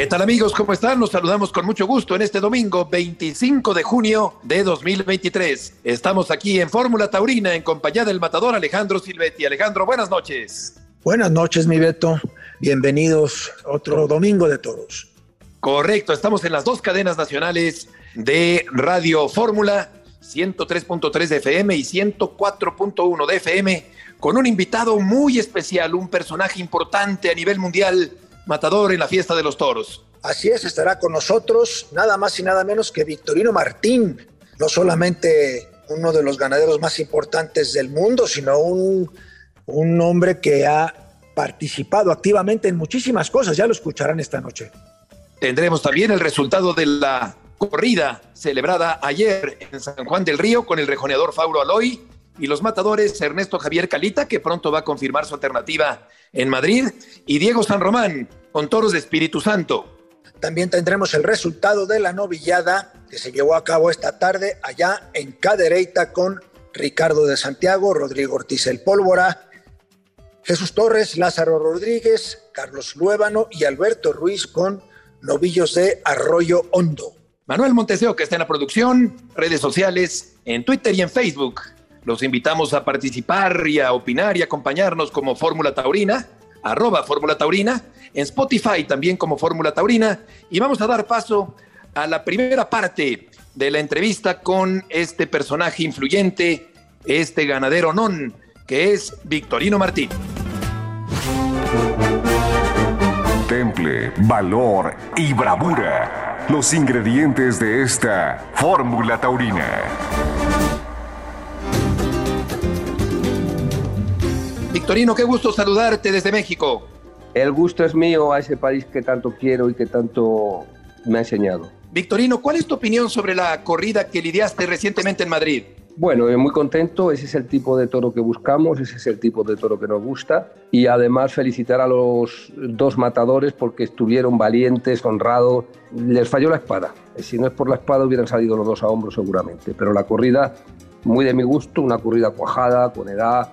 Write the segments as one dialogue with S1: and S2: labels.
S1: ¿Qué tal amigos? ¿Cómo están? Nos saludamos con mucho gusto en este domingo 25 de junio de 2023. Estamos aquí en Fórmula Taurina en compañía del matador Alejandro Silvetti. Alejandro, buenas noches.
S2: Buenas noches, mi Beto. Bienvenidos a otro domingo de toros.
S1: Correcto, estamos en las dos cadenas nacionales de Radio Fórmula, 103.3 de FM y 104.1 de FM, con un invitado muy especial, un personaje importante a nivel mundial matador en la fiesta de los toros.
S2: Así es, estará con nosotros nada más y nada menos que Victorino Martín, no solamente uno de los ganaderos más importantes del mundo, sino un, un hombre que ha participado activamente en muchísimas cosas, ya lo escucharán esta noche.
S1: Tendremos también el resultado de la corrida celebrada ayer en San Juan del Río con el rejoneador Fauro Aloy y los matadores Ernesto Javier Calita, que pronto va a confirmar su alternativa en Madrid, y Diego San Román, con toros de Espíritu Santo.
S2: También tendremos el resultado de la novillada que se llevó a cabo esta tarde allá en Cadereyta con Ricardo de Santiago, Rodrigo Ortiz el Pólvora, Jesús Torres, Lázaro Rodríguez, Carlos Luébano y Alberto Ruiz con novillos de Arroyo Hondo.
S1: Manuel Monteseo, que está en la producción, redes sociales, en Twitter y en Facebook. Los invitamos a participar y a opinar y acompañarnos como Fórmula Taurina arroba Fórmula Taurina, en Spotify también como Fórmula Taurina. Y vamos a dar paso a la primera parte de la entrevista con este personaje influyente, este ganadero non, que es Victorino Martín.
S3: Temple, valor y bravura. Los ingredientes de esta Fórmula Taurina.
S1: Victorino, qué gusto saludarte desde México.
S4: El gusto es mío a ese país que tanto quiero y que tanto me ha enseñado.
S1: Victorino, ¿cuál es tu opinión sobre la corrida que lidiaste recientemente en Madrid?
S4: Bueno, muy contento, ese es el tipo de toro que buscamos, ese es el tipo de toro que nos gusta y además felicitar a los dos matadores porque estuvieron valientes, honrados, les falló la espada, si no es por la espada hubieran salido los dos a hombros seguramente, pero la corrida muy de mi gusto, una corrida cuajada, con edad,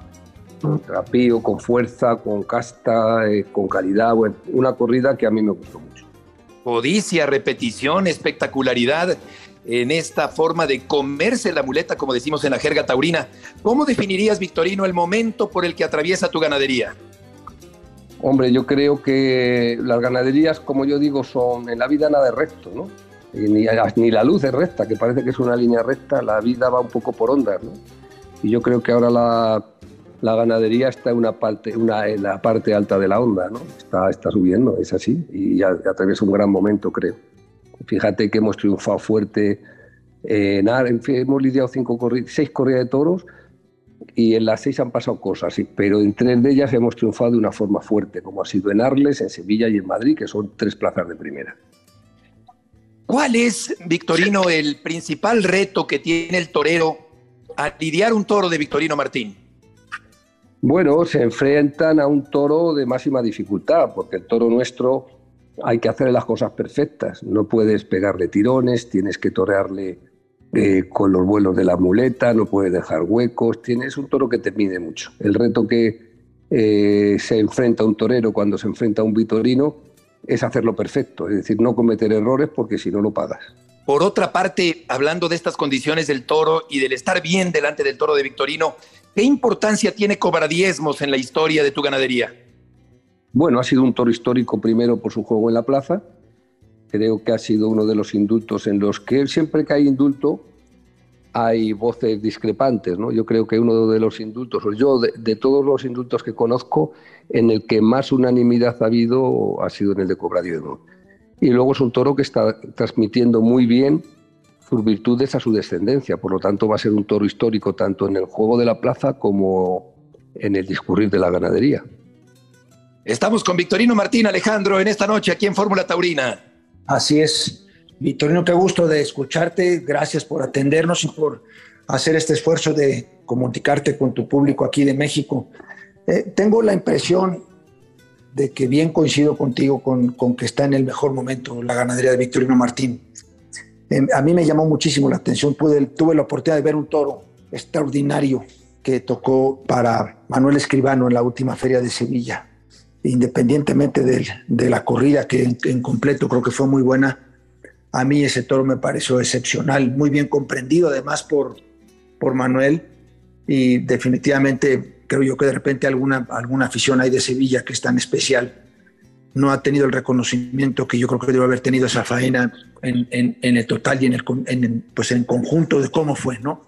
S4: rapío, con fuerza, con casta, eh, con calidad, bueno, una corrida que a mí me gustó mucho.
S1: Codicia, repetición, espectacularidad en esta forma de comerse la muleta, como decimos en la jerga taurina. ¿Cómo definirías, Victorino, el momento por el que atraviesa tu ganadería?
S4: Hombre, yo creo que las ganaderías, como yo digo, son en la vida nada de recto, ¿no? Ni, ni la luz es recta, que parece que es una línea recta, la vida va un poco por ondas, ¿no? Y yo creo que ahora la la ganadería está en, una parte, una, en la parte alta de la onda, ¿no? Está, está subiendo, es así, y ya, ya atraviesa un gran momento, creo. Fíjate que hemos triunfado fuerte en, en hemos lidiado cinco seis corridas de toros y en las seis han pasado cosas, pero en tres de ellas hemos triunfado de una forma fuerte, como ha sido en Arles, en Sevilla y en Madrid, que son tres plazas de primera.
S1: ¿Cuál es, Victorino, el principal reto que tiene el torero a lidiar un toro de Victorino Martín?
S4: Bueno, se enfrentan a un toro de máxima dificultad, porque el toro nuestro hay que hacer las cosas perfectas. No puedes pegarle tirones, tienes que torearle eh, con los vuelos de la muleta, no puedes dejar huecos. Tienes un toro que te mide mucho. El reto que eh, se enfrenta un torero cuando se enfrenta a un vitorino es hacerlo perfecto, es decir, no cometer errores porque si no lo pagas.
S1: Por otra parte, hablando de estas condiciones del toro y del estar bien delante del toro de Victorino, ¿Qué importancia tiene cobrar diezmos en la historia de tu ganadería?
S4: Bueno, ha sido un toro histórico primero por su juego en la plaza. Creo que ha sido uno de los indultos en los que siempre que hay indulto hay voces discrepantes. ¿no? Yo creo que uno de los indultos, o yo de, todos los indultos que conozco, en el que más unanimidad ha habido ha sido en el de cobrar diezmos. Y luego es un toro que está transmitiendo muy bien sus virtudes a su descendencia. Por lo tanto, va a ser un toro histórico tanto en el juego de la plaza como en el discurrir de la ganadería.
S1: Estamos con Victorino Martín Alejandro en esta noche aquí en Fórmula Taurina.
S2: Así es. Victorino, qué gusto de escucharte. Gracias por atendernos y por hacer este esfuerzo de comunicarte con tu público aquí de México. Eh, tengo la impresión de que bien coincido contigo con, con, que está en el mejor momento la ganadería de Victorino Martín. Eh, a mí me llamó muchísimo la atención. Tuve la oportunidad de ver un toro extraordinario que tocó para Manuel Escribano en la última feria de Sevilla independientemente de, la corrida que en, completo creo que fue muy buena, a mí ese toro me pareció excepcional, muy bien comprendido además por, por Manuel y definitivamente creo yo que de repente alguna, alguna afición hay de Sevilla que es tan especial no ha tenido el reconocimiento que yo creo que debe haber tenido esa faena en, en, el total y en el pues en conjunto de cómo fue, ¿no?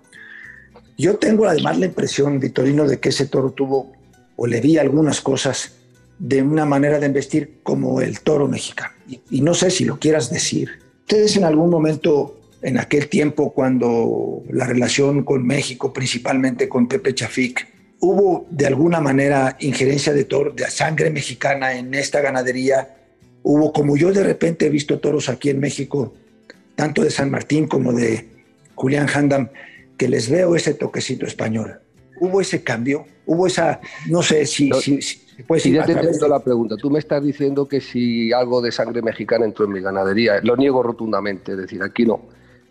S2: Yo tengo además la impresión, Vitorino, de que ese toro tuvo o le vi algunas cosas de una manera de investir como el toro mexicano. Y, no sé si lo quieras decir. Ustedes en algún momento, en aquel tiempo, cuando la relación con México, principalmente con Pepe Chafik, hubo de alguna manera injerencia de toro, de sangre mexicana en esta ganadería. Hubo, como yo de repente he visto toros aquí en México, tanto de San Martín como de Julián Handam, que les veo ese toquecito español. Hubo ese cambio, hubo esa, no sé si, si
S4: pues sí, ya te entiendo la pregunta. Tú me estás diciendo que si algo de sangre mexicana entró en mi ganadería. Lo niego rotundamente, es decir, aquí no.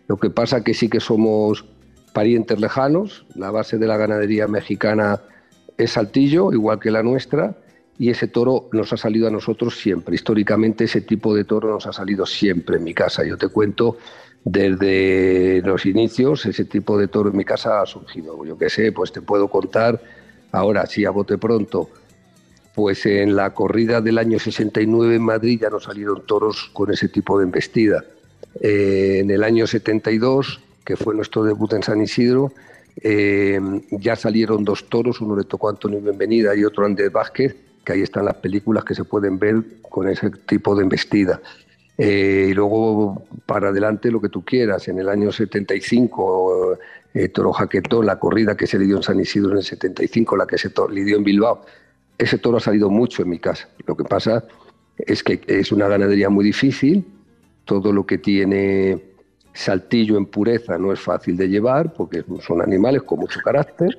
S4: Lo que pasa que sí que somos parientes lejanos. La base de la ganadería mexicana es Saltillo, igual que la nuestra, y ese toro nos ha salido a nosotros siempre. Históricamente ese tipo de toro nos ha salido siempre en mi casa. Yo te cuento desde los inicios, ese tipo de toro en mi casa ha surgido. Yo qué sé, pues te puedo contar, ahora sí a bote pronto, pues en la corrida del año 69 en Madrid ya no salieron toros con ese tipo de embestida. Eh, en el año 72, que fue nuestro debut en San Isidro, eh, ya salieron dos toros, uno le tocó a Antonio Bienvenida y otro Andrés Vázquez, que ahí están las películas que se pueden ver con ese tipo de embestida. Eh, y luego para adelante lo que tú quieras. En el año 75, Toro Jaquetón, la corrida que se le dio en San Isidro en el 75, la que se le dio en Bilbao, ese toro ha salido mucho en mi casa. Lo que pasa es que es una ganadería muy difícil. Todo lo que tiene saltillo en pureza no es fácil de llevar porque son animales con mucho carácter,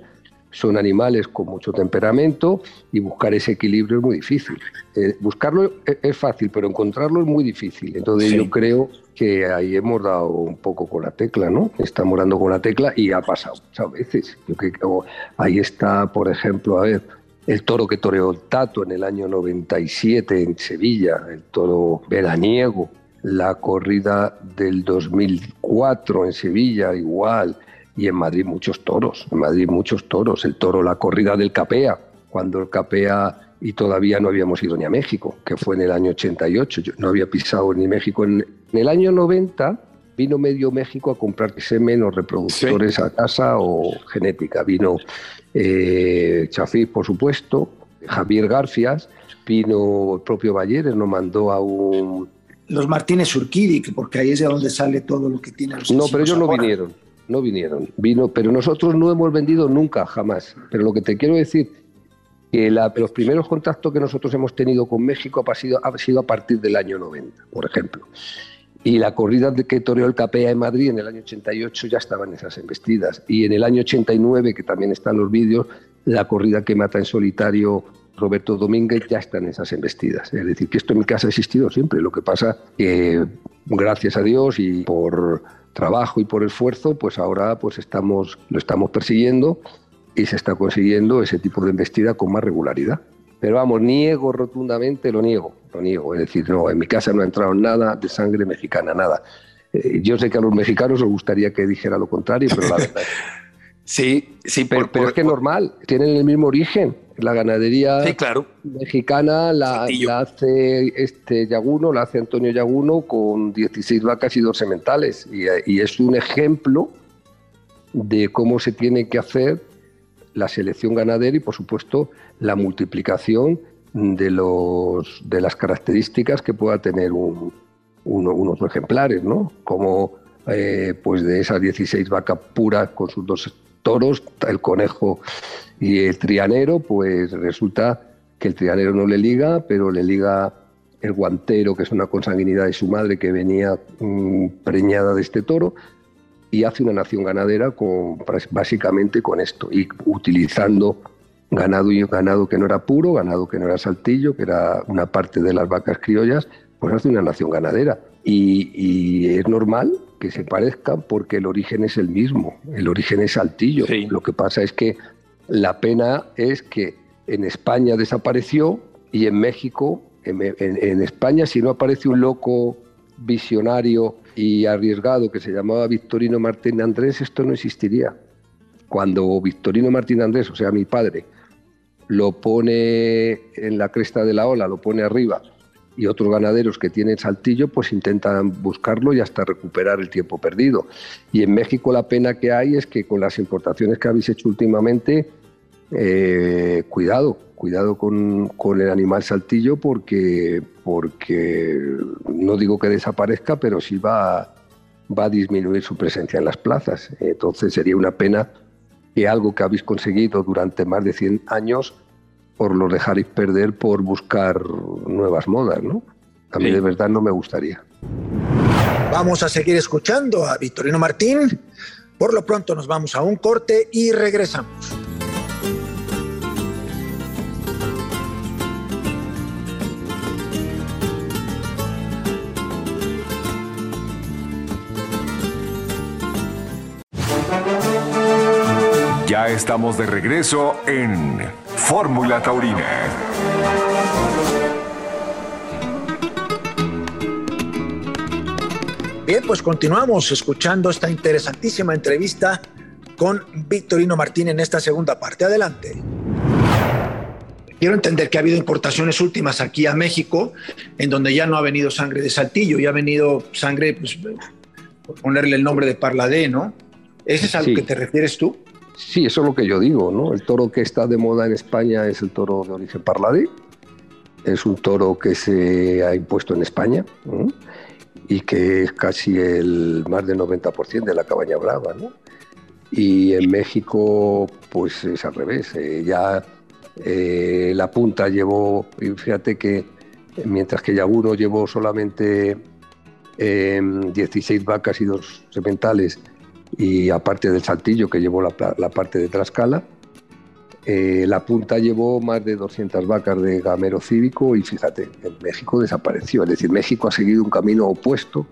S4: son animales con mucho temperamento y buscar ese equilibrio es muy difícil. Eh, buscarlo es fácil, pero encontrarlo es muy difícil. Entonces yo creo que ahí hemos dado un poco con la tecla, ¿no? Estamos dando con la tecla y ha pasado muchas veces. Yo creo que ahí está, por ejemplo, a ver, el toro que toreó el Tato en el año 97 en Sevilla, el toro veraniego, la corrida del 2004 en Sevilla igual, y en Madrid muchos toros, en Madrid muchos toros, el toro, la corrida del Capea, cuando el Capea y todavía no habíamos ido ni a México, que fue en el año 88, yo no había pisado ni México. En, el año 90 vino medio México a comprar semen o reproductores a casa o genética, vino eh, Chafí, por supuesto, Javier Garfias, vino el propio Balleres, nos mandó a un...
S2: Los Martínez Urquidi, porque ahí es de donde sale todo lo que tiene
S4: No, pero ellos no vinieron, no vinieron. Vino, pero nosotros no hemos vendido nunca, jamás. Pero lo que te quiero decir que los primeros contactos que nosotros hemos tenido con México ha sido, ha sido a partir del año 90, por ejemplo. Y la corrida de que toreó el Capea en Madrid en el año 88 ya estaban esas embestidas. Y en el año 89, que también están los vídeos, la corrida que mata en solitario Roberto Domínguez ya están esas embestidas. Es decir, que esto en mi casa ha existido siempre. Lo que pasa que, gracias a Dios y por trabajo y por esfuerzo, pues ahora pues estamos, lo estamos persiguiendo y se está consiguiendo ese tipo de embestida con más regularidad. Pero vamos, niego rotundamente, lo niego, lo niego. Es decir, no, en mi casa no ha entrado nada de sangre mexicana, nada. Eh, yo sé que a los mexicanos les gustaría que dijera lo contrario, pero la verdad.
S1: sí, sí,
S4: pero, es que es normal, tienen el mismo origen. La ganadería
S1: claro.
S4: mexicana la, hace este Yaguno, la hace Antonio Yaguno con 16 vacas y dos sementales. Y, y es un ejemplo de cómo se tiene que hacer la selección ganadera y, por supuesto, la multiplicación de, los, de las características que pueda tener un, unos ejemplares, ¿no? Como eh, pues de esas 16 vacas puras con sus dos toros, el conejo y el trianero, pues resulta que el trianero no le liga, pero le liga el guantero, que es una consanguinidad de su madre que venía mm, preñada de este toro, y hace una nación ganadera con, básicamente con esto, y utilizando ganado y ganado que no era puro, ganado que no era saltillo, que era una parte de las vacas criollas, pues hace una nación ganadera. Y, es normal que se parezcan porque el origen es el mismo, el origen es saltillo. Lo que pasa es que la pena es que en España desapareció y en México, en, España si no aparece un loco visionario y arriesgado que se llamaba Victorino Martín Andrés, esto no existiría. Cuando Victorino Martín Andrés, o sea, mi padre, lo pone en la cresta de la ola, lo pone arriba, y otros ganaderos que tienen saltillo, pues intentan buscarlo y hasta recuperar el tiempo perdido. Y en México la pena que hay es que con las importaciones que habéis hecho últimamente, eh, cuidado, cuidado con, el animal saltillo porque, porque no digo que desaparezca, pero sí va, va a disminuir su presencia en las plazas. Entonces sería una pena que algo que habéis conseguido durante más de 100 años os lo dejaréis perder por buscar nuevas modas, ¿no? A mí de verdad no me gustaría.
S2: Vamos a seguir escuchando a Victorino Martín. Por lo pronto nos vamos a un corte y regresamos.
S3: Ya estamos de regreso en Fórmula Taurina.
S2: Bien, pues continuamos escuchando esta interesantísima entrevista con Victorino Martín en esta segunda parte. Adelante. Quiero entender que ha habido importaciones últimas aquí a México, en donde ya no ha venido sangre de saltillo, ya ha venido sangre, pues, por ponerle el nombre de Parladé, ¿no? ¿Ese es a lo que te refieres tú?
S4: Sí, eso es lo que yo digo, ¿no? El toro que está de moda en España es el toro de origen parladí. Es un toro que se ha impuesto en España y que es casi el más del 90% de la cabaña brava, ¿no? Y en México, pues es al revés. Eh, ya eh, la punta llevó, fíjate que mientras que Yaguno llevó solamente 16 em, vacas y dos sementales, y aparte del saltillo que llevó la, parte de Trascala, eh, la punta llevó más de 200 vacas de gamero cívico y fíjate, en México desapareció. Es decir, México ha seguido un camino opuesto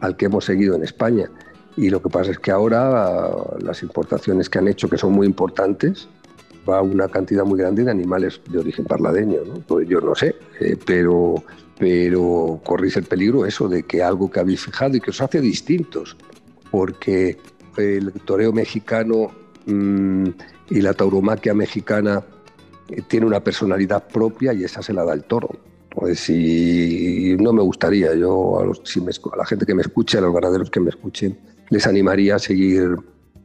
S4: al que hemos seguido en España. Y lo que pasa es que ahora las importaciones que han hecho, que son muy importantes, va una cantidad muy grande de animales de origen parladeño. Pues yo no sé, eh, pero, pero corréis el peligro eso de que algo que habéis fijado y que os hace distintos porque el toreo mexicano mm, y la tauromaquia mexicana eh, tiene una personalidad propia y esa se la da el toro. Pues si no me gustaría, yo a, la gente que me escuche, a los ganaderos que me escuchen, les animaría a seguir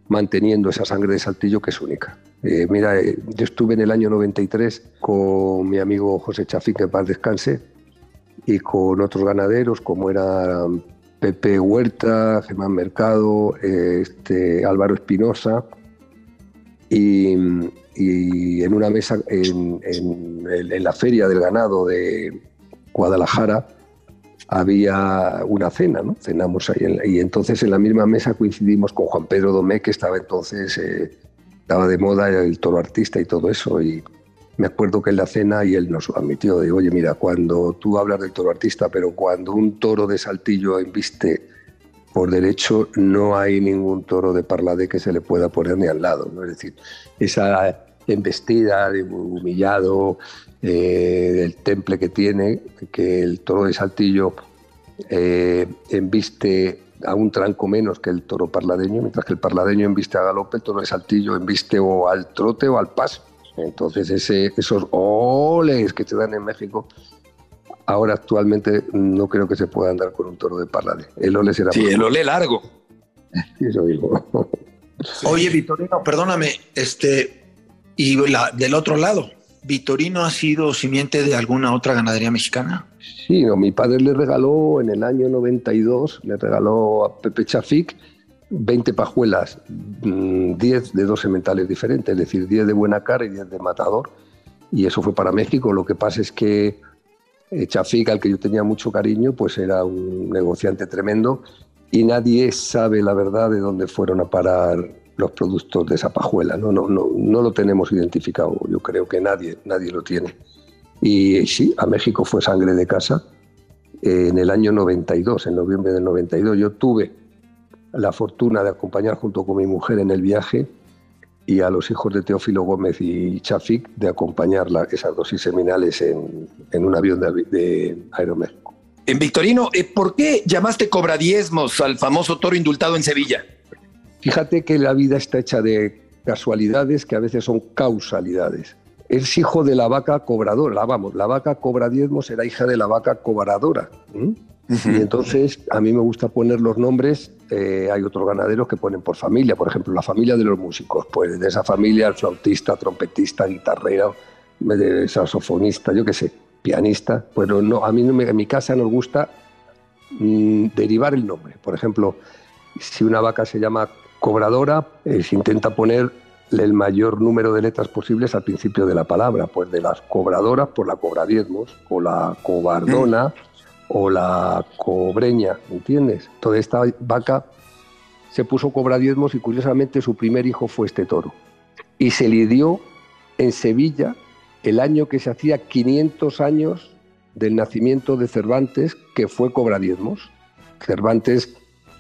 S4: manteniendo esa sangre de saltillo que es única. Eh, mira, eh, yo estuve en el año 93 con mi amigo José Chafín, que paz descanse, y con otros ganaderos como era Pepe Huerta, Germán Mercado, este, Álvaro Espinosa, y, en una mesa en, la feria del ganado de Guadalajara había una cena, ¿no? Cenamos ahí y entonces en la misma mesa coincidimos con Juan Pedro Domé, que estaba entonces, eh, estaba de moda el toro artista y todo eso, y me acuerdo que en la cena y él nos admitió, de, oye, mira, cuando tú hablas del toro artista, pero cuando un toro de saltillo embiste por derecho, no hay ningún toro de parlade que se le pueda poner ni al lado. ¿no? Es decir, esa embestida, de humillado, eh, del temple que tiene, que el toro de saltillo eh, embiste a un tranco menos que el toro parladeño, mientras que el parladeño embiste a galope, el toro de saltillo embiste o al trote o al paso. Entonces ese, esos oles que te dan en México, ahora actualmente no creo que se pueda andar con un toro de parlade. El ole será...
S1: Sí, el ole largo.
S4: Eso digo.
S2: Oye, Vitorino, perdóname, este, y del otro lado, ¿Vitorino ha sido simiente de alguna otra ganadería mexicana?
S4: Sí, no, mi padre le regaló en el año 92, le regaló a Pepe Chafik 20 pajuelas, 10 mm, de dos sementales diferentes, es decir, 10 de buena cara y 10 de matador. y eso fue para México. Lo que pasa es que eh, Chafik, al que yo tenía mucho cariño, pues era un negociante tremendo y nadie sabe la verdad de dónde fueron a parar los productos de esa pajuela. No, no, no, no lo tenemos identificado. Yo creo que nadie, nadie lo tiene. Y sí, a México fue sangre de casa en el año 92, en noviembre del 92. Yo tuve la fortuna de acompañar junto con mi mujer en el viaje y a los hijos de Teófilo Gómez y Chafik de acompañar esas dosis seminales en, en un avión de, de Aeroméxico.
S1: En Victorino, eh, ¿por qué llamaste cobradiezmos al famoso toro indultado en Sevilla?
S4: Fíjate que la vida está hecha de casualidades que a veces son causalidades. Es hijo de la vaca cobradora, vamos, la vaca cobradiezmos era hija de la vaca cobradora. Y entonces a mí me gusta poner los nombres, eh, hay otros ganaderos que ponen por familia, por ejemplo, la familia de los músicos, pues de esa familia el flautista, trompetista, guitarrero, saxofonista, yo qué sé, pianista, pero no, a mí en mi casa nos gusta mm, derivar el nombre. Por ejemplo, si una vaca se llama cobradora, eh, se intenta poner el mayor número de letras posibles al principio de la palabra, pues de las cobradoras por la cobradiezmos, o la cobardona, o la cobreña, ¿entiendes? Toda esta vaca se puso cobradiezmos y curiosamente su primer hijo fue este toro. Y se le dio en Sevilla el año que se hacía 500 años del nacimiento de Cervantes, que fue cobradiezmos. Cervantes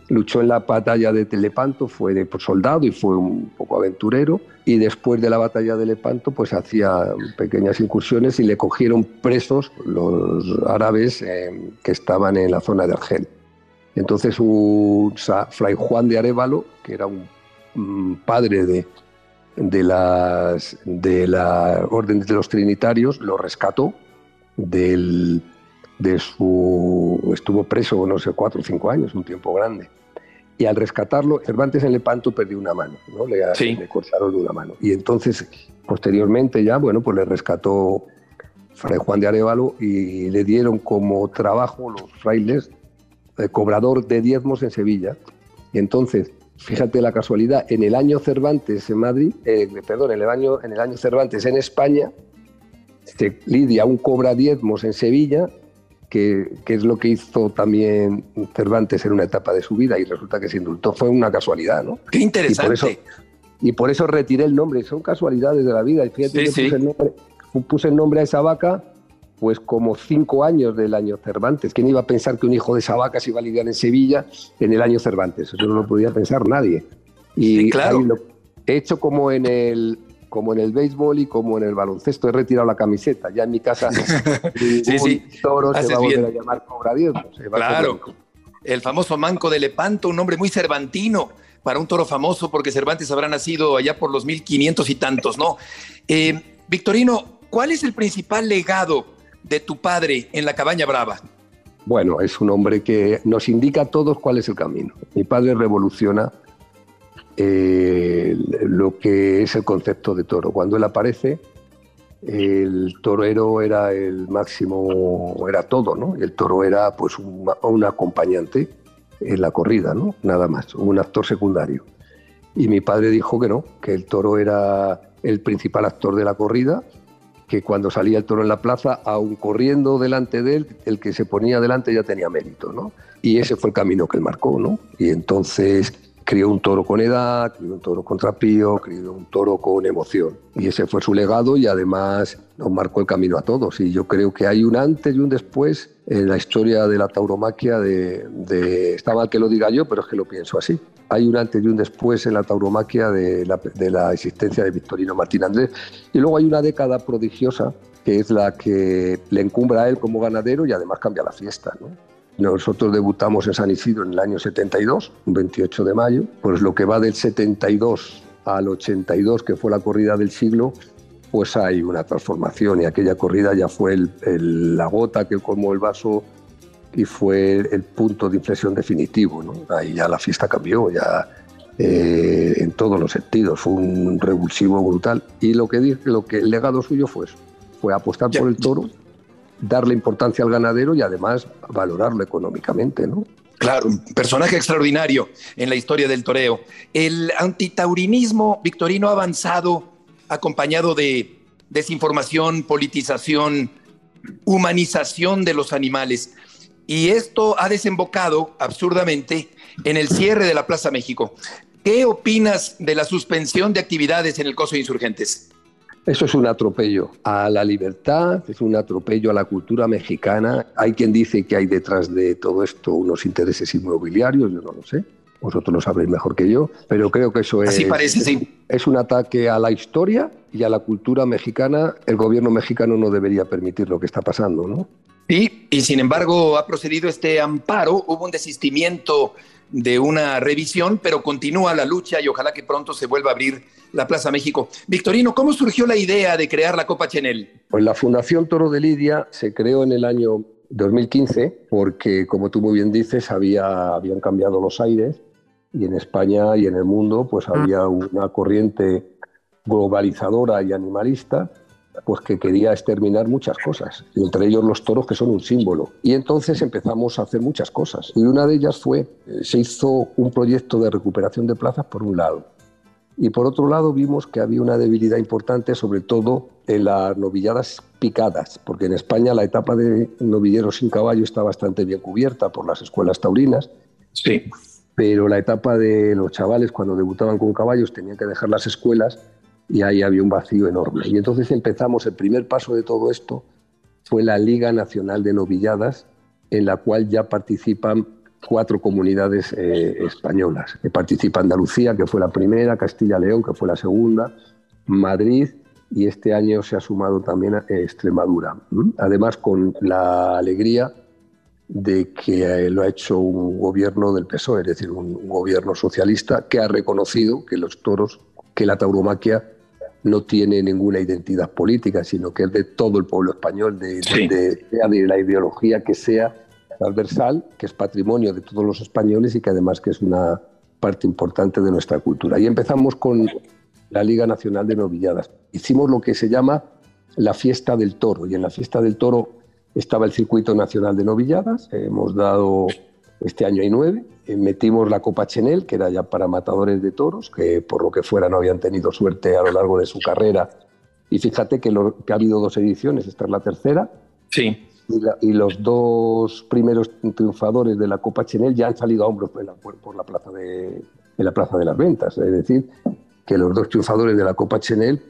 S4: luchó en la batalla de Telepanto, fue de soldado y fue un poco aventurero, y después de la batalla de Lepanto pues hacía pequeñas incursiones y le cogieron presos los árabes eh, que estaban en la zona de Argel. Entonces un fray Juan de Arevalo, que era un padre de, de, las, de la Orden de los Trinitarios, lo rescató del, de su... estuvo preso, no sé, cuatro o cinco años, un tiempo grande. Y al rescatarlo, Cervantes en Lepanto perdió una mano, ¿no? Le, le cortaron una mano. Y entonces, posteriormente ya, bueno, pues le rescató Fray Juan de Arevalo y le dieron como trabajo los frailes el cobrador de diezmos en Sevilla. Y entonces Fíjate la casualidad, en el año Cervantes en Madrid, eh, perdón, en el, año, en el año Cervantes en España, se lidia un cobra diezmos en Sevilla, que, que, es lo que hizo también Cervantes en una etapa de su vida y resulta que se indultó. Fue una casualidad, ¿no?
S1: Qué interesante.
S4: Y por eso, y por eso retiré el nombre. Son casualidades de la vida. Y fíjate que Puse, el nombre, puse el nombre a esa vaca pues como cinco años del año Cervantes. ¿Quién iba a pensar que un hijo de esa vaca se iba a lidiar en Sevilla en el año Cervantes? Eso no lo podía pensar nadie. Y
S1: claro.
S4: he hecho como en el como en el béisbol y como en el baloncesto, he retirado la camiseta. Ya en mi casa
S1: sí, sí.
S4: toro se va a volver a llamar Cobra
S1: Claro. El famoso Manco de Lepanto, un nombre muy cervantino para un toro famoso, porque Cervantes habrá nacido allá por los 1500 y tantos, ¿no? Eh, Victorino, ¿cuál es el principal legado de tu padre en la Cabaña Brava?
S4: Bueno, es un hombre que nos indica a todos cuál es el camino. Mi padre revoluciona eh, lo que es el concepto de toro. Cuando él aparece, el torero era el máximo, era todo, ¿no? El toro era pues un, acompañante en la corrida, ¿no? Nada más, un actor secundario. Y mi padre dijo que no, que el toro era el principal actor de la corrida que cuando salía el toro en la plaza, aun corriendo delante de él, el que se ponía delante ya tenía mérito, ¿no? Y ese fue el camino que él marcó, ¿no? Y entonces crió un toro con edad, crió un toro con trapío, crió un toro con emoción. Y ese fue su legado y además nos marcó el camino a todos. Y yo creo que hay un antes y un después en la historia de la tauromaquia de, de está mal que lo diga yo, pero es que lo pienso así hay un antes y un después en la tauromaquia de la, existencia de Victorino Martín Andrés. Y luego hay una década prodigiosa que es la que le encumbra a él como ganadero y además cambia la fiesta. Nosotros debutamos en San Isidro en el año 72, un 28 de mayo, pues lo que va del 72 al 82, que fue la corrida del siglo, pues hay una transformación y aquella corrida ya fue la gota que colmó el vaso y fue el punto de inflexión definitivo. ¿no? Ahí ya la fiesta cambió, ya eh, en todos los sentidos, fue un revulsivo brutal. Y lo que, lo que el legado suyo fue fue apostar por el toro, darle importancia al ganadero y además valorarlo económicamente. ¿no?
S1: Claro, un personaje extraordinario en la historia del toreo. El antitaurinismo victorino avanzado acompañado de desinformación, politización, humanización de los animales. Y esto ha desembocado absurdamente en el cierre de la Plaza México. ¿Qué opinas de la suspensión de actividades en el Coso de Insurgentes?
S4: Eso es un atropello a la libertad, es un atropello a la cultura mexicana. Hay quien dice que hay detrás de todo esto unos intereses inmobiliarios, yo no lo sé. Vosotros lo sabréis mejor que yo, pero creo que eso
S1: es, parece, sí.
S4: es un ataque a la historia y a la cultura mexicana. El gobierno mexicano no debería permitir lo que está pasando, ¿no?
S1: Sí, y sin embargo ha procedido este amparo. Hubo un desistimiento de una revisión, pero continúa la lucha y ojalá que pronto se vuelva a abrir la Plaza México. Victorino, ¿cómo surgió la idea de crear la Copa Chenel?
S4: Pues la Fundación Toro de Lidia se creó en el año 2015 porque, como tú muy bien dices, había, habían cambiado los aires y en España y en el mundo pues había una corriente globalizadora y animalista pues que quería exterminar muchas cosas, y entre ellos los toros que son un símbolo. Y entonces empezamos a hacer muchas cosas. Y una de ellas fue, eh, se hizo un proyecto de recuperación de plazas por un lado. Y por otro lado vimos que había una debilidad importante, sobre todo en las novilladas picadas, porque en España la etapa de novillero sin caballo está bastante bien cubierta por las escuelas taurinas.
S1: Sí.
S4: Pero la etapa de los chavales cuando debutaban con caballos tenían que dejar las escuelas y ahí había un vacío enorme. Y entonces empezamos, el primer paso de todo esto fue la Liga Nacional de Novilladas, en la cual ya participan cuatro comunidades eh, españolas. Que participa Andalucía, que fue la primera, Castilla-León, que fue la segunda, Madrid y este año se ha sumado también a Extremadura. Además, con la alegría de que eh, lo ha hecho un gobierno del PSOE, es decir, un gobierno socialista que ha reconocido que los toros, que la tauromaquia no tiene ninguna identidad política, sino que es de todo el pueblo español, de, de, la ideología que sea transversal, que es patrimonio de todos los españoles y que además que es una parte importante de nuestra cultura. Y empezamos con la Liga Nacional de Novilladas. Hicimos lo que se llama la Fiesta del Toro y en la Fiesta del Toro estaba el Circuito Nacional de Novilladas. Hemos dado este año hay nueve. Eh, metimos la Copa Chenel, que era ya para matadores de toros, que por lo que fuera no habían tenido suerte a lo largo de su carrera. Y fíjate que, ha habido dos ediciones, esta es la tercera.
S1: Sí.
S4: Y, los dos primeros triunfadores de la Copa Chenel ya han salido a hombros por la, plaza, de, la plaza de las ventas. Es decir, que los dos triunfadores de la Copa Chenel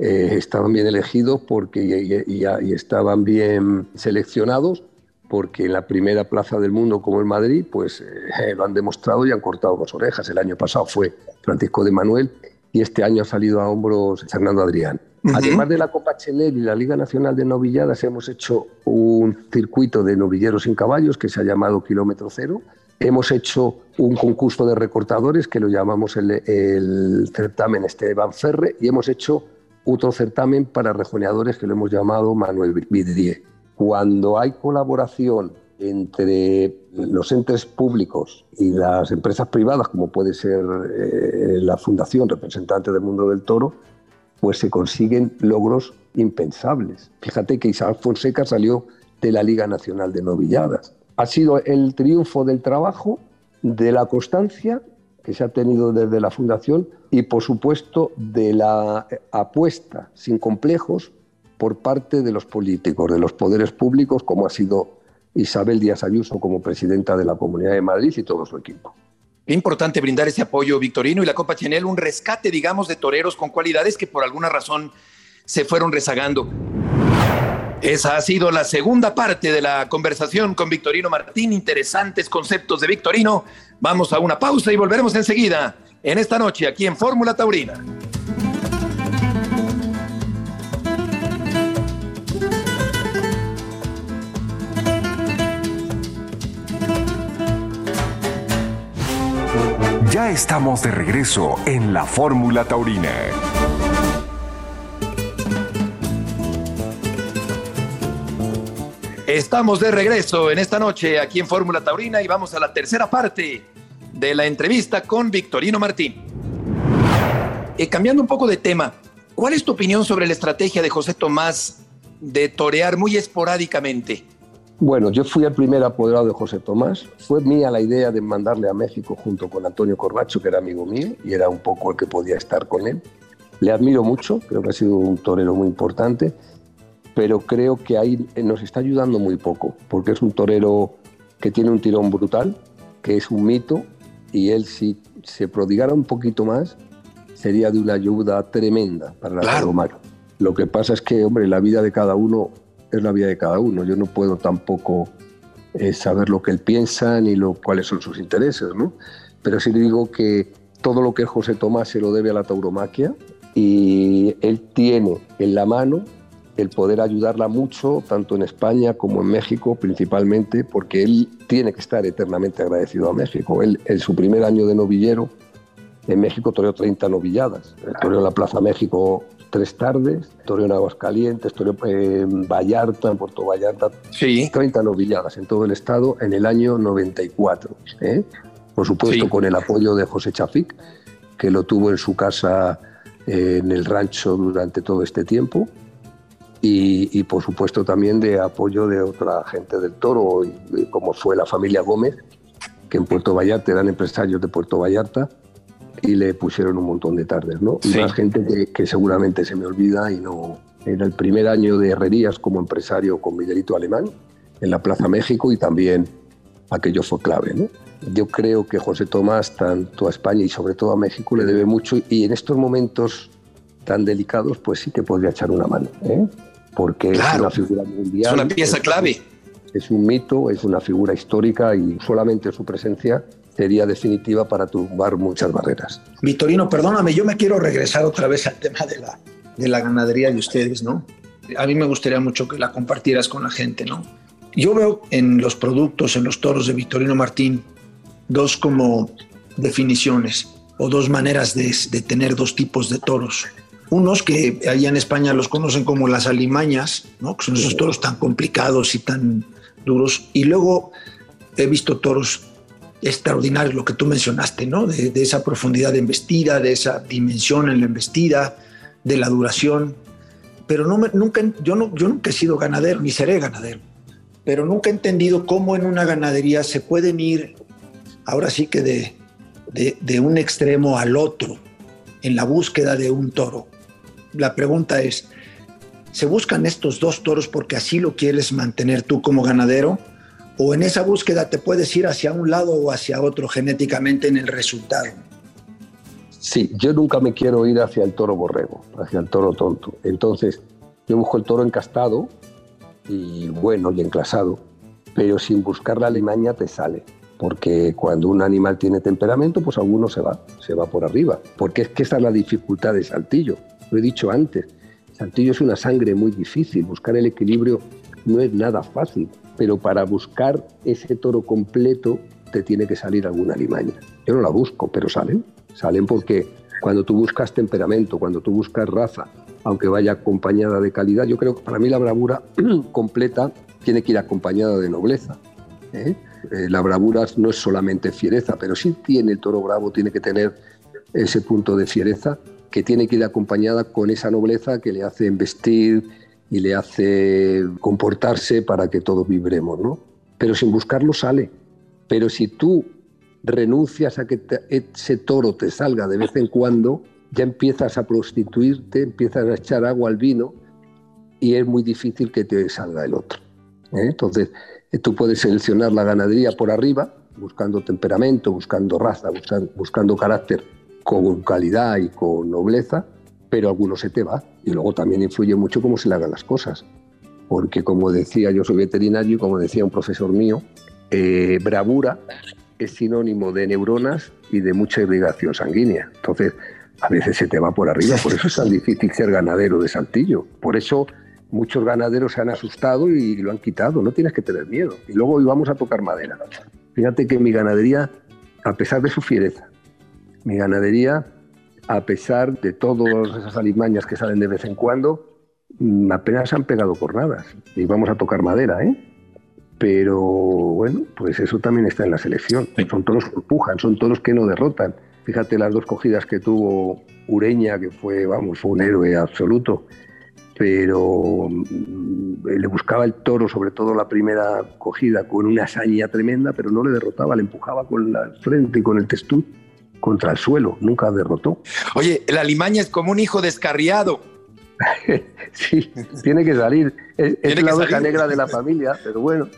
S4: eh, estaban bien elegidos porque y estaban bien seleccionados porque en la primera plaza del mundo como en Madrid, pues eh, lo han demostrado y han cortado dos orejas. El año pasado fue Francisco de Manuel y este año ha salido a hombros Fernando Adrián. Además de la Copa Chenel y la Liga Nacional de Novilladas, hemos hecho un circuito de novilleros sin caballos que se ha llamado Kilómetro Cero. Hemos hecho un concurso de recortadores que lo llamamos el, el certamen Esteban Ferre y hemos hecho otro certamen para rejoneadores que lo hemos llamado Manuel Vidrier cuando hay colaboración entre los entes públicos y las empresas privadas, como puede ser eh, la Fundación Representante del Mundo del Toro, pues se consiguen logros impensables. Fíjate que Isaac Fonseca salió de la Liga Nacional de Novilladas. Ha sido el triunfo del trabajo, de la constancia que se ha tenido desde la Fundación y, por supuesto, de la apuesta sin complejos por parte de los políticos, de los poderes públicos, como ha sido Isabel Díaz Ayuso como presidenta de la Comunidad de Madrid y todo su equipo.
S1: Importante brindar ese apoyo, Victorino, y la Copa Chanel, un rescate, digamos, de toreros con cualidades que por alguna razón se fueron rezagando. Esa ha sido la segunda parte de la conversación con Victorino Martín. Interesantes conceptos de Victorino. Vamos a una pausa y volveremos enseguida en esta noche aquí en Fórmula Taurina.
S3: Estamos de regreso en la Fórmula Taurina.
S1: Estamos de regreso en esta noche aquí en Fórmula Taurina y vamos a la tercera parte de la entrevista con Victorino Martín. Eh, cambiando un poco de tema, ¿cuál es tu opinión sobre la estrategia de José Tomás de torear muy esporádicamente?
S4: Bueno, yo fui el primer apoderado de José Tomás. Fue mía la idea de mandarle a México junto con Antonio Corbacho, que era amigo mío y era un poco el que podía estar con él. Le admiro mucho, creo que ha sido un torero muy importante, pero creo que ahí nos está ayudando muy poco, porque es un torero que tiene un tirón brutal, que es un mito, y él si se prodigara un poquito más, sería de una ayuda tremenda para la claro. Lo que pasa es que, hombre, la vida de cada uno es la vida de cada uno. Yo no puedo tampoco eh, saber lo que él piensa ni lo, cuáles son sus intereses, ¿no? Pero sí digo que todo lo que José Tomás se lo debe a la tauromaquia y él tiene en la mano el poder ayudarla mucho, tanto en España como en México principalmente, porque él tiene que estar eternamente agradecido a México. Él, en su primer año de novillero, en México toreó 30 novilladas. Toreó en la Plaza México tres tardes, toreó en Aguascalientes, toreó en Vallarta, en Puerto Vallarta,
S1: sí.
S4: 30 novilladas en todo el estado en el año 94. ¿eh? Por supuesto, con el apoyo de José Chafik, que lo tuvo en su casa eh, en el rancho durante todo este tiempo. Y, y, por supuesto también de apoyo de otra gente del toro, como fue la familia Gómez, que en Puerto Vallarta eran empresarios de Puerto Vallarta y le pusieron un montón de tardes, ¿no? Sí. Más gente que, que, seguramente se me olvida y no... Era el primer año de herrerías como empresario con Miguelito Alemán en la Plaza México y también aquello fue clave, ¿no? Yo creo que José Tomás, tanto a España y sobre todo a México, le debe mucho y en estos momentos tan delicados, pues sí que podría echar una mano, ¿eh? Porque
S1: claro.
S4: es una figura mundial.
S1: Es una pieza clave.
S4: Es un mito, es una figura histórica y solamente su presencia sería definitiva para tumbar muchas barreras.
S2: Vitorino, perdóname, yo me quiero regresar otra vez al tema de la, de la ganadería de ustedes, ¿no? A mí me gustaría mucho que la compartieras con la gente, ¿no? Yo veo en los productos, en los toros de Vitorino Martín, dos como definiciones o dos maneras de, de tener dos tipos de toros. Unos que allá en España los conocen como las alimañas, ¿no? que son esos toros tan complicados y tan duros. Y luego he visto toros extraordinarios, lo que tú mencionaste, ¿no? De, esa profundidad de embestida, de esa dimensión en la embestida, de la duración. Pero no me, nunca, yo, nunca he sido ganadero, ni seré ganadero. Pero nunca he entendido cómo en una ganadería se pueden ir, ahora sí que de un extremo al otro, en la búsqueda de un toro la pregunta es, ¿se buscan estos dos toros porque así lo quieres mantener tú como ganadero? ¿O en esa búsqueda te puedes ir hacia un lado o hacia otro genéticamente en el resultado?
S4: Sí, yo nunca me quiero ir hacia el toro borrego, hacia el toro tonto. Entonces, yo busco el toro encastado y bueno y enclasado, pero sin buscar la limaña te sale porque cuando un animal tiene temperamento, pues alguno se va, se va por arriba, porque es que esa es la dificultad de Saltillo. Lo he dicho antes, Saltillo es una sangre muy difícil, buscar el equilibrio no es nada fácil, pero para buscar ese toro completo te tiene que salir alguna limaña. Yo no la busco, pero salen, salen porque cuando tú buscas temperamento, cuando tú buscas raza, aunque vaya acompañada de calidad, yo creo que para mí la bravura completa tiene que ir acompañada de nobleza. ¿eh? Eh, la bravura no es solamente fiereza, pero sí tiene el toro bravo, tiene que tener ese punto de fiereza que tiene que ir acompañada con esa nobleza que le hace investir y le hace comportarse para que todos vibremos, ¿no? Pero sin buscarlo sale. Pero si tú renuncias a que te, ese toro te salga de vez en cuando, ya empiezas a prostituirte, empiezas a echar agua al vino y es muy difícil que te salga el otro. ¿eh? Entonces, Tú puedes seleccionar la ganadería por arriba, buscando temperamento, buscando raza, buscando carácter con calidad y con nobleza, pero alguno se te va. Y luego también influye mucho cómo se le hagan las cosas. Porque como decía, yo soy veterinario y como decía un profesor mío, eh, bravura es sinónimo de neuronas y de mucha irrigación sanguínea. Entonces, a veces se te va por arriba, por eso es tan difícil ser ganadero de Saltillo. Por eso muchos ganaderos se han asustado y lo han quitado. No tienes que tener miedo. Y luego íbamos a tocar madera. Fíjate que mi ganadería, a pesar de su fiereza, mi ganadería, a pesar de todas esas alimañas que salen de vez en cuando, mm, apenas han pegado cornadas. Y vamos a tocar madera, ¿eh? Pero bueno, pues eso también está en la selección. Son todos que empujan, son todos que no derrotan. Fíjate las dos cogidas que tuvo Ureña, que fue, vamos, fue un héroe absoluto pero mm, le buscaba el toro, sobre todo la primera cogida, con una hazaña tremenda, pero no le derrotaba, le empujaba con la frente y con el testú contra el suelo, nunca derrotó.
S1: Oye, la limaña es como un hijo descarriado.
S4: sí, tiene que salir. Es, la oveja negra de la familia, pero bueno.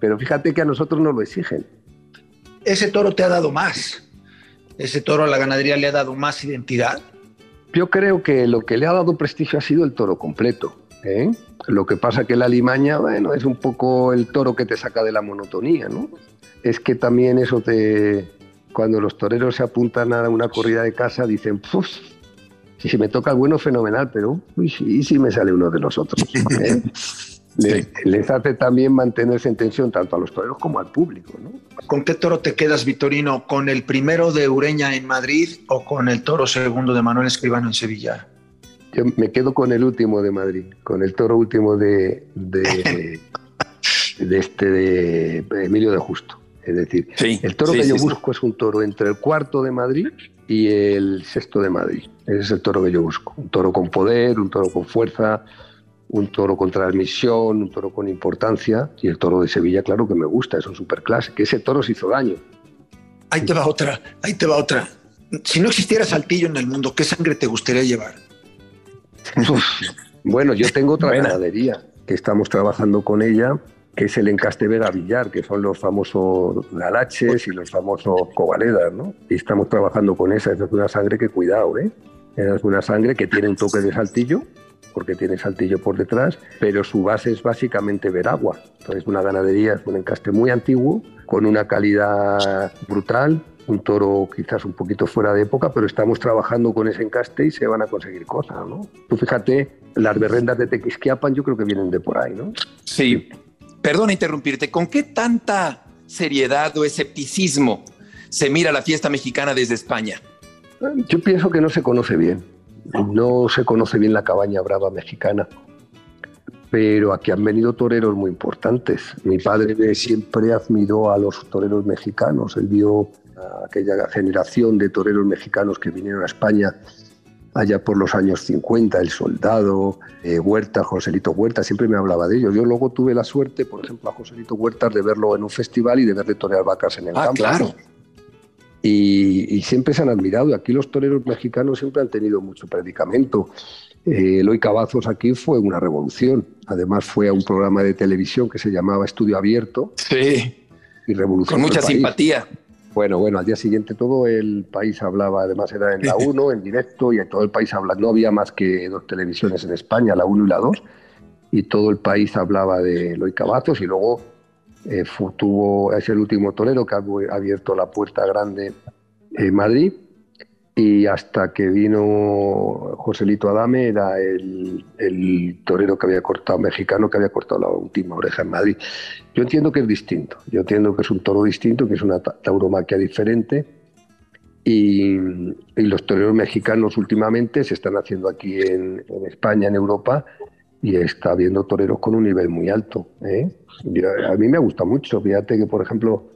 S4: Pero fíjate que a nosotros nos lo exigen.
S2: Ese toro te ha dado más. Ese toro a la ganadería le ha dado más identidad.
S4: Yo creo que lo que le ha dado prestigio ha sido el toro completo. ¿eh? Lo que pasa que la limaña, bueno, es un poco el toro que te saca de la monotonía, ¿no? Es que también eso te... Cuando los toreros se apuntan a una corrida de casa, dicen, Puf, si se me toca el bueno, fenomenal, pero uy, ¿y si me sale uno de los otros? ¿eh? les, hace también mantenerse en tensión tanto a los toreros como al público. ¿no?
S2: ¿Con qué toro te quedas, Vitorino? ¿Con el primero de Ureña en Madrid o con el toro segundo de Manuel Escribano en Sevilla?
S4: Yo me quedo con el último de Madrid, con el toro último de, de, este de Emilio de Justo. Es decir, el toro que yo busco es un toro entre el cuarto de Madrid y el sexto de Madrid. Ese es el toro que yo busco. Un toro con poder, un toro con fuerza, un toro con transmisión, un toro con importancia. Y el toro de Sevilla, claro que me gusta, es un superclase, que ese toro se hizo daño.
S2: Ahí te va otra, ahí te va otra. Si no existiera Saltillo en el mundo, ¿qué sangre te gustaría llevar?
S4: bueno, yo tengo otra ganadería que estamos trabajando con ella, que es el encaste Vega Villar, que son los famosos galaches y los famosos cobaledas, ¿no? Y estamos trabajando con esa, esa es una sangre que cuidado, ¿eh? Es una sangre que tiene un toque de saltillo, porque tiene saltillo por detrás, pero su base es básicamente veragua. Entonces, una ganadería es un encaste muy antiguo, con una calidad brutal, un toro quizás un poquito fuera de época, pero estamos trabajando con ese encaste y se van a conseguir cosas, ¿no? Tú fíjate, las berrendas de Tequisquiapan yo creo que vienen de por ahí, ¿no?
S1: Sí. Perdona interrumpirte, ¿con qué tanta seriedad o escepticismo se mira la fiesta mexicana desde España?
S4: Yo pienso que no se conoce bien, no se conoce bien la cabaña brava mexicana, pero aquí han venido toreros muy importantes. Mi padre siempre admiró a los toreros mexicanos, él vio aquella generación de toreros mexicanos que vinieron a España allá por los años 50, el soldado, eh, Huerta, Joselito Huerta, siempre me hablaba de ellos. Yo luego tuve la suerte, por ejemplo, a Joselito Huerta de verlo en un festival y de verle torear vacas en el
S1: ah,
S4: campo.
S1: claro.
S4: Y, siempre se han admirado. Y aquí los toreros mexicanos siempre han tenido mucho predicamento. Eh, Eloy Cavazos aquí fue una revolución. Además fue a un programa de televisión que se llamaba Estudio Abierto.
S1: Sí.
S4: Y revolucionó
S1: Con mucha simpatía.
S4: Bueno, bueno, al día siguiente todo el país hablaba, además era en la 1, en directo, y en todo el país hablaba. No había más que dos televisiones en España, la 1 y la 2, y todo el país hablaba de Eloy Cavazos, y luego eh, tuvo, es el último torero que ha abierto la puerta grande en Madrid, y hasta que vino Joselito Adame era el, torero que había cortado, mexicano que había cortado la última oreja en Madrid. Yo entiendo que es distinto, yo entiendo que es un toro distinto, que es una tauromaquia diferente y, los toreros mexicanos últimamente se están haciendo aquí en, España, en Europa y está habiendo toreros con un nivel muy alto. ¿eh? a mí me gusta mucho, fíjate que por ejemplo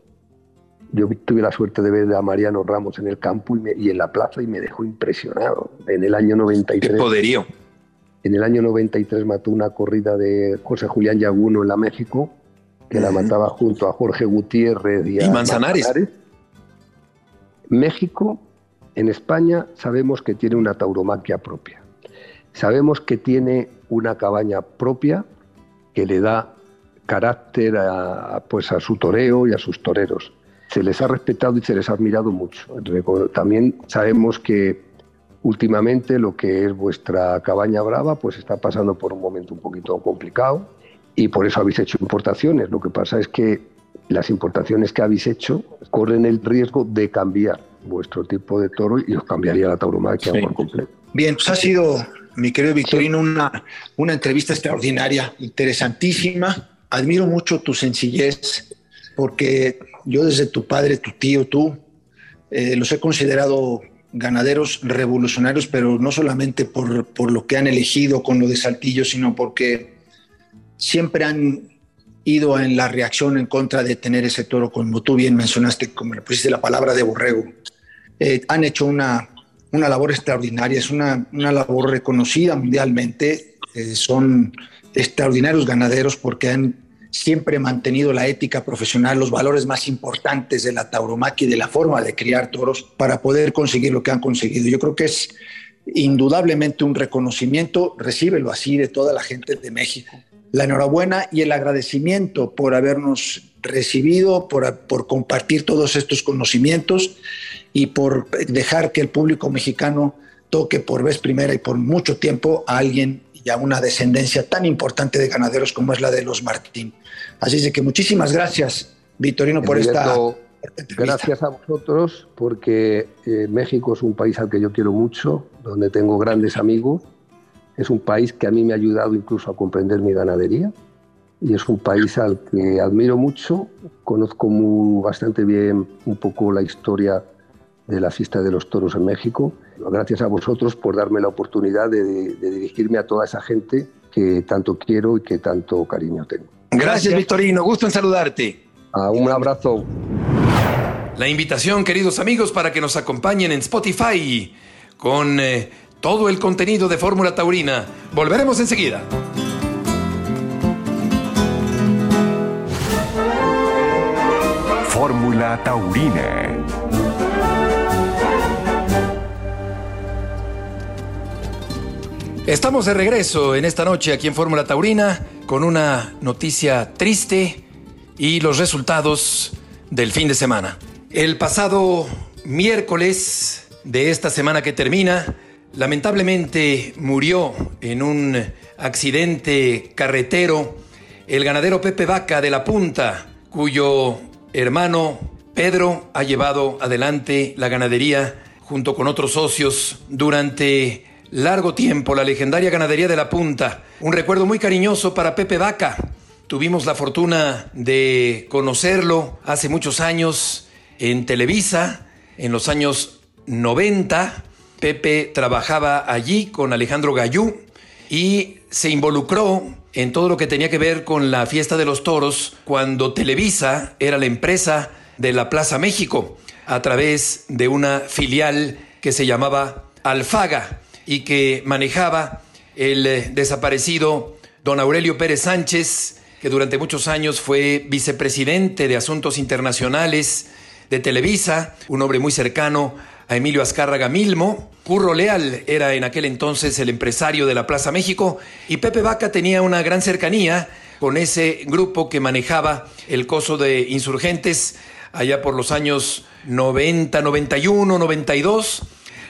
S4: yo tuve la suerte de ver a Mariano Ramos en el campo y, en la plaza y me dejó impresionado. En el año 93.
S1: ¡Qué poderío!
S4: En el año 93 mató una corrida de José Julián Yaguno en la México, que la mataba junto a Jorge Gutiérrez y,
S1: a Manzanares.
S4: México, en España, sabemos que tiene una tauromaquia propia. Sabemos que tiene una cabaña propia que le da carácter a, pues a su toreo y a sus toreros se les ha respetado y se les ha admirado mucho. También sabemos que últimamente lo que es vuestra cabaña brava pues está pasando por un momento un poquito complicado y por eso habéis hecho importaciones. Lo que pasa es que las importaciones que habéis hecho corren el riesgo de cambiar vuestro tipo de toro y os cambiaría la tauromaquia por completo.
S2: Bien, pues ha sido, mi querido Victorino, una, una entrevista extraordinaria, interesantísima. Admiro mucho tu sencillez, porque yo desde tu padre, tu tío, tú, eh, los he considerado ganaderos revolucionarios, pero no solamente por, por, lo que han elegido con lo de Saltillo, sino porque siempre han ido en la reacción en contra de tener ese toro, como tú bien mencionaste, como le pusiste la palabra de borrego. Eh, han hecho una, una labor extraordinaria, es una, una labor reconocida mundialmente, eh, son extraordinarios ganaderos porque han siempre mantenido la ética profesional, los valores más importantes de la tauromaquia y de la forma de criar toros para poder conseguir lo que han conseguido. Yo creo que es indudablemente un reconocimiento, recíbelo así de toda la gente de México. La enhorabuena y el agradecimiento por habernos recibido, por compartir todos estos conocimientos y por dejar que el público mexicano toque por vez primera y por mucho tiempo a alguien y a una descendencia tan importante de ganaderos como es la de los Martín. Así es que muchísimas gracias, Vitorino, por esta...
S4: Gracias a vosotros, porque eh, México es un país al que yo quiero mucho, donde tengo grandes amigos. Es un país que a mí me ha ayudado incluso a comprender mi ganadería. Y es un país al que admiro mucho. Conozco muy, bastante bien un poco la historia de la fiesta de los toros en México. Gracias a vosotros por darme la oportunidad de, dirigirme a toda esa gente que tanto quiero y que tanto cariño tengo.
S1: Gracias, Victorino. Gusto en saludarte.
S4: Ah, un abrazo.
S1: La invitación, queridos amigos, para que nos acompañen en Spotify con eh, todo el contenido de Fórmula Taurina. Volveremos enseguida.
S3: Fórmula Taurina.
S1: Estamos de regreso en esta noche aquí en Fórmula Taurina con una noticia triste y los resultados del fin de semana. El pasado miércoles de esta semana que termina, lamentablemente murió en un accidente carretero el ganadero Pepe Vaca de la Punta, cuyo hermano Pedro ha llevado adelante la ganadería junto con otros socios durante largo tiempo, la legendaria ganadería de la Punta. Un recuerdo muy cariñoso para Pepe Vaca. Tuvimos la fortuna de conocerlo hace muchos años en Televisa, en los años 90. Pepe trabajaba allí con Alejandro Gallú y se involucró en todo lo que tenía que ver con la fiesta de los toros cuando Televisa era la empresa de la Plaza México a través de una filial que se llamaba Alfaga y que manejaba el eh, desaparecido don Aurelio Pérez Sánchez, que durante muchos años fue vicepresidente de Asuntos Internacionales de Televisa, un hombre muy cercano a Emilio Azcárraga Milmo. Curro Leal era en aquel entonces el empresario de la Plaza México y Pepe Vaca tenía una gran cercanía con ese grupo que manejaba el coso de insurgentes allá por los años 90, 91, 92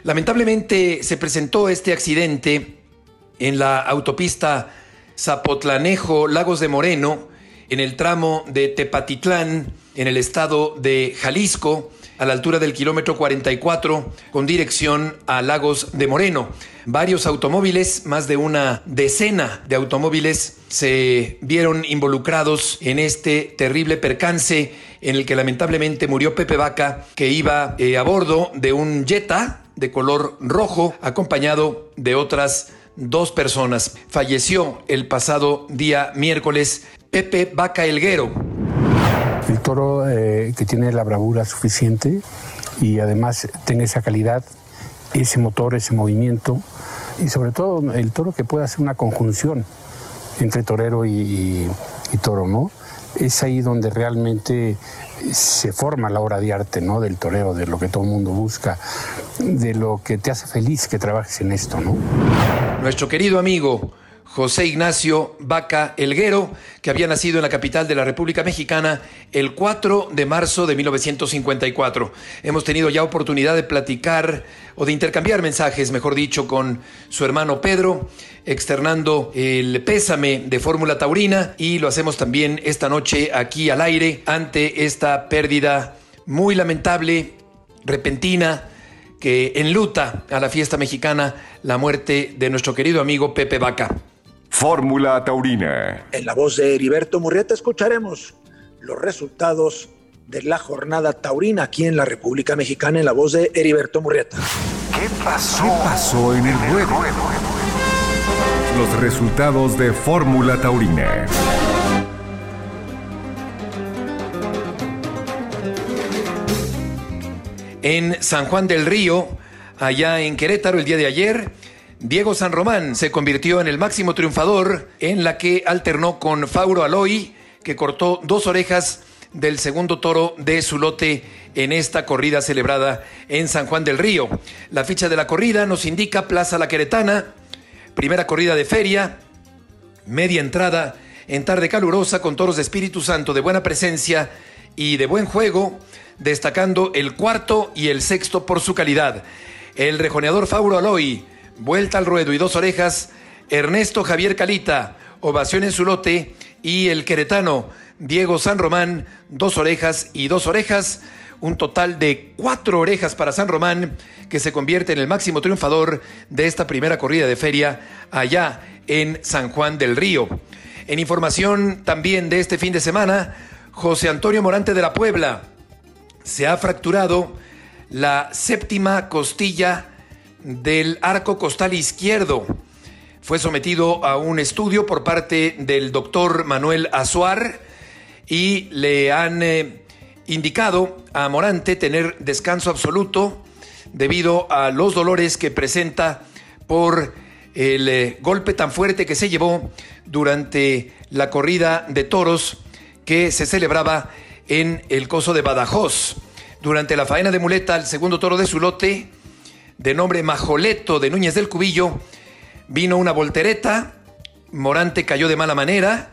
S1: Lamentablemente se presentó este accidente en la autopista Zapotlanejo Lagos de Moreno, en el tramo de Tepatitlán, en el estado de Jalisco, a la altura del kilómetro 44, con dirección a Lagos de Moreno. Varios automóviles, más de una decena de automóviles, se vieron involucrados en este terrible percance en el que lamentablemente murió Pepe Vaca, que iba eh, a bordo de un Jetta de color rojo, acompañado de otras dos personas. Falleció el pasado día miércoles Pepe Vaca Elguero.
S5: El toro eh, que tiene la bravura suficiente y además tiene esa calidad, ese motor, ese movimiento y sobre todo el toro que puede hacer una conjunción entre torero y, y toro, ¿no? Es ahí donde realmente se forma la obra de arte, ¿no? Del toreo, de lo que todo el mundo busca, de lo que te hace feliz que trabajes en esto, ¿no?
S1: Nuestro querido amigo José Ignacio Vaca Elguero, que había nacido en la capital de la República Mexicana el 4 de marzo de 1954. Hemos tenido ya oportunidad de platicar o de intercambiar mensajes, mejor dicho, con su hermano Pedro, externando el pésame de Fórmula Taurina y lo hacemos también esta noche aquí al aire ante esta pérdida muy lamentable, repentina, que enluta a la fiesta mexicana la muerte de nuestro querido amigo Pepe Vaca.
S3: Fórmula Taurina.
S2: En la voz de Heriberto Murrieta escucharemos los resultados de la jornada taurina aquí en la República Mexicana en la voz de Heriberto Murrieta.
S3: ¿Qué pasó? ¿Qué pasó en el ruedo? Los resultados de Fórmula Taurina.
S1: En San Juan del Río, allá en Querétaro el día de ayer, Diego San Román se convirtió en el máximo triunfador en la que alternó con Fauro Aloy que cortó dos orejas del segundo toro de su lote en esta corrida celebrada en San Juan del Río. La ficha de la corrida nos indica Plaza La Queretana, primera corrida de feria, media entrada en tarde calurosa con toros de Espíritu Santo de buena presencia y de buen juego, destacando el cuarto y el sexto por su calidad. El rejoneador Fauro Aloy, vuelta al ruedo y dos orejas, Ernesto Javier Calita, ovación en su lote, y el queretano Diego San Román, dos orejas y dos orejas, un total de cuatro orejas para San Román, que se convierte en el máximo triunfador de esta primera corrida de feria allá en San Juan del Río. En información también de este fin de semana, José Antonio Morante de la Puebla se ha fracturado la séptima costilla del arco costal izquierdo. Fue sometido a un estudio por parte del doctor Manuel Azuar y le han eh, indicado a Morante tener descanso absoluto debido a los dolores que presenta por el eh, golpe tan fuerte que se llevó durante la corrida de toros que se celebraba en el coso de Badajoz. Durante la faena de muleta, el segundo toro de su lote, de nombre Majoleto de Núñez del Cubillo, vino una voltereta, Morante cayó de mala manera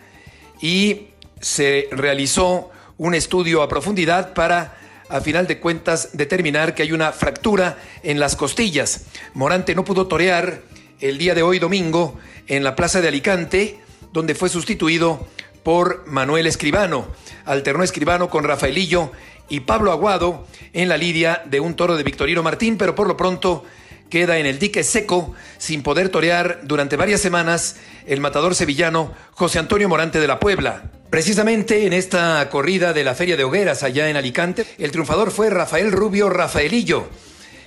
S1: y se realizó un estudio a profundidad para, a final de cuentas, determinar que hay una fractura en las costillas. Morante no pudo torear el día de hoy domingo en la Plaza de Alicante, donde fue sustituido por Manuel Escribano. Alternó Escribano con Rafaelillo y Pablo Aguado en la lidia de un toro de Victorino Martín, pero por lo pronto queda en el dique seco sin poder torear durante varias semanas el matador sevillano José Antonio Morante de la Puebla. Precisamente en esta corrida de la Feria de Hogueras allá en Alicante, el triunfador fue Rafael Rubio Rafaelillo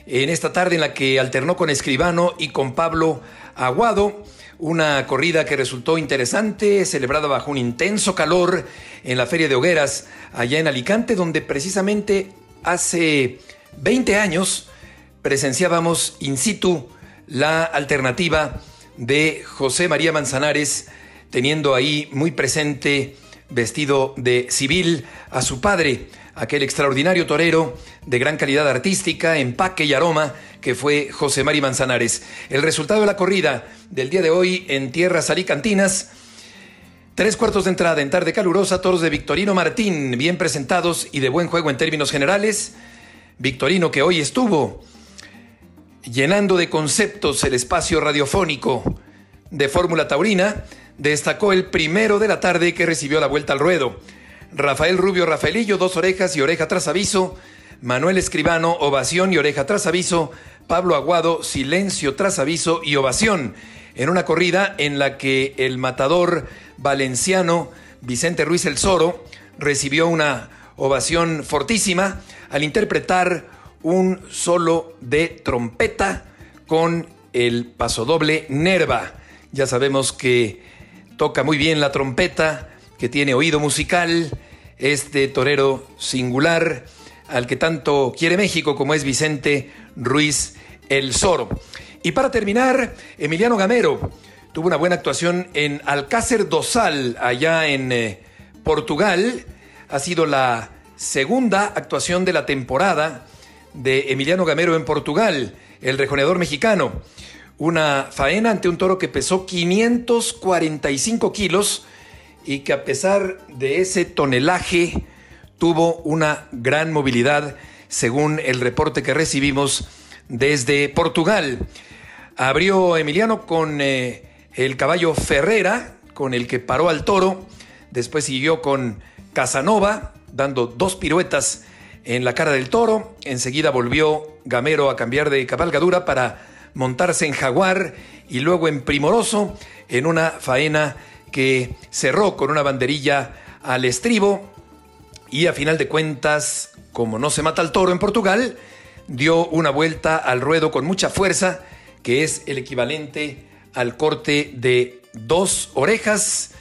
S1: en esta tarde en la que alternó con Escribano y con Pablo Aguado. Una corrida que resultó interesante, celebrada bajo un intenso calor en la Feria de Hogueras, allá en Alicante, donde precisamente hace 20 años presenciábamos in situ la alternativa de José María Manzanares, teniendo ahí muy presente, vestido de civil, a su padre, aquel extraordinario torero de gran calidad artística, empaque y aroma que fue José Mari Manzanares. El resultado de la corrida del día de hoy en tierras alicantinas. Tres cuartos de entrada en tarde calurosa, toros de Victorino Martín, bien presentados y de buen juego en términos generales. Victorino que hoy estuvo llenando de conceptos el espacio radiofónico de Fórmula Taurina, destacó el primero de la tarde que recibió la vuelta al ruedo. Rafael Rubio Rafaelillo, dos orejas y oreja tras aviso. Manuel Escribano, ovación y oreja tras aviso. Pablo Aguado, silencio tras aviso y ovación. En una corrida en la que el matador valenciano Vicente Ruiz El Zoro recibió una ovación fortísima al interpretar un solo de trompeta con el pasodoble Nerva. Ya sabemos que toca muy bien la trompeta, que tiene oído musical, este torero singular al que tanto quiere México como es Vicente Ruiz El Zoro. Y para terminar, Emiliano Gamero tuvo una buena actuación en Alcácer Dosal, allá en eh, Portugal. Ha sido la segunda actuación de la temporada de Emiliano Gamero en Portugal, el rejoneador mexicano. Una faena ante un toro que pesó 545 kilos y que a pesar de ese tonelaje tuvo una gran movilidad, según el reporte que recibimos desde Portugal. Abrió Emiliano con eh, el caballo Ferrera, con el que paró al toro. Después siguió con Casanova, dando dos piruetas en la cara del toro. Enseguida volvió Gamero a cambiar de cabalgadura para montarse en Jaguar y luego en Primoroso en una faena que cerró con una banderilla al estribo y a final de cuentas, como no se mata al toro en Portugal, dio una vuelta al ruedo con mucha fuerza, que es el equivalente al corte de dos orejas.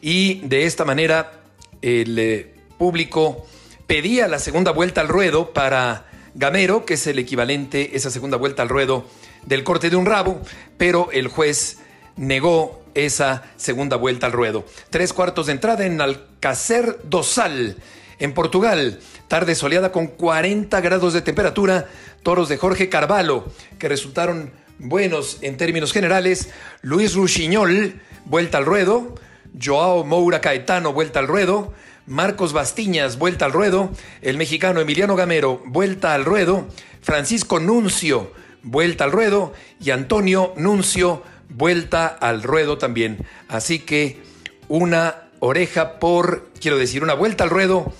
S1: Y de esta manera el eh, público pedía la segunda vuelta al ruedo para Gamero, que es el equivalente, esa segunda vuelta al ruedo del corte de un rabo, pero el juez negó esa segunda vuelta al ruedo. Tres cuartos de entrada en Alcácer do Sal, en Portugal. Tarde soleada con 40 grados de temperatura. Toros de Jorge Carvalho, que resultaron buenos en términos generales. Luis Ruchiñol, vuelta al ruedo. Joao Moura Caetano, vuelta al ruedo. Marcos Bastiñas, vuelta al ruedo. El mexicano Emiliano Gamero, vuelta al ruedo. Francisco Nuncio, vuelta al ruedo. Y Antonio Nuncio, vuelta al ruedo también. Así que una oreja por, quiero decir, una vuelta al ruedo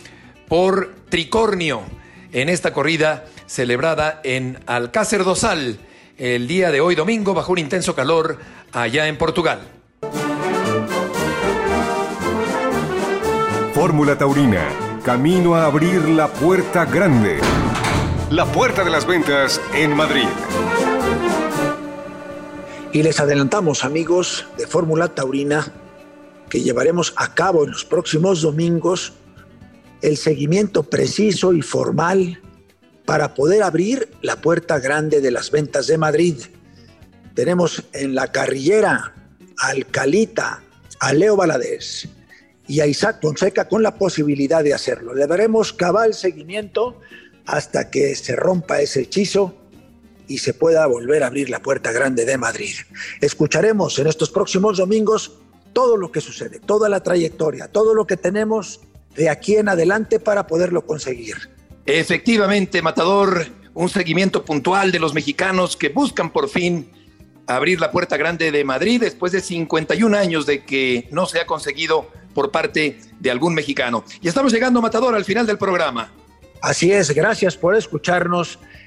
S1: por tricornio en esta corrida celebrada en Alcácer Dosal el día de hoy domingo bajo un intenso calor allá en Portugal.
S3: Fórmula Taurina, camino a abrir la puerta grande. La puerta de las ventas en Madrid.
S2: Y les adelantamos, amigos de Fórmula Taurina, que llevaremos a cabo en los próximos domingos el seguimiento preciso y formal para poder abrir la puerta grande de las ventas de Madrid. Tenemos en la carrillera a Alcalita, a Leo Valadez y a Isaac Fonseca con la posibilidad de hacerlo. Le daremos cabal seguimiento hasta que se rompa ese hechizo y se pueda volver a abrir la puerta grande de Madrid. Escucharemos en estos próximos domingos todo lo que sucede, toda la trayectoria, todo lo que tenemos de aquí en adelante para poderlo conseguir.
S1: Efectivamente, Matador, un seguimiento puntual de los mexicanos que buscan por fin abrir la puerta grande de Madrid después de 51 años de que no se ha conseguido por parte de algún mexicano. Y estamos llegando, Matador, al final del programa.
S2: Así es, gracias por escucharnos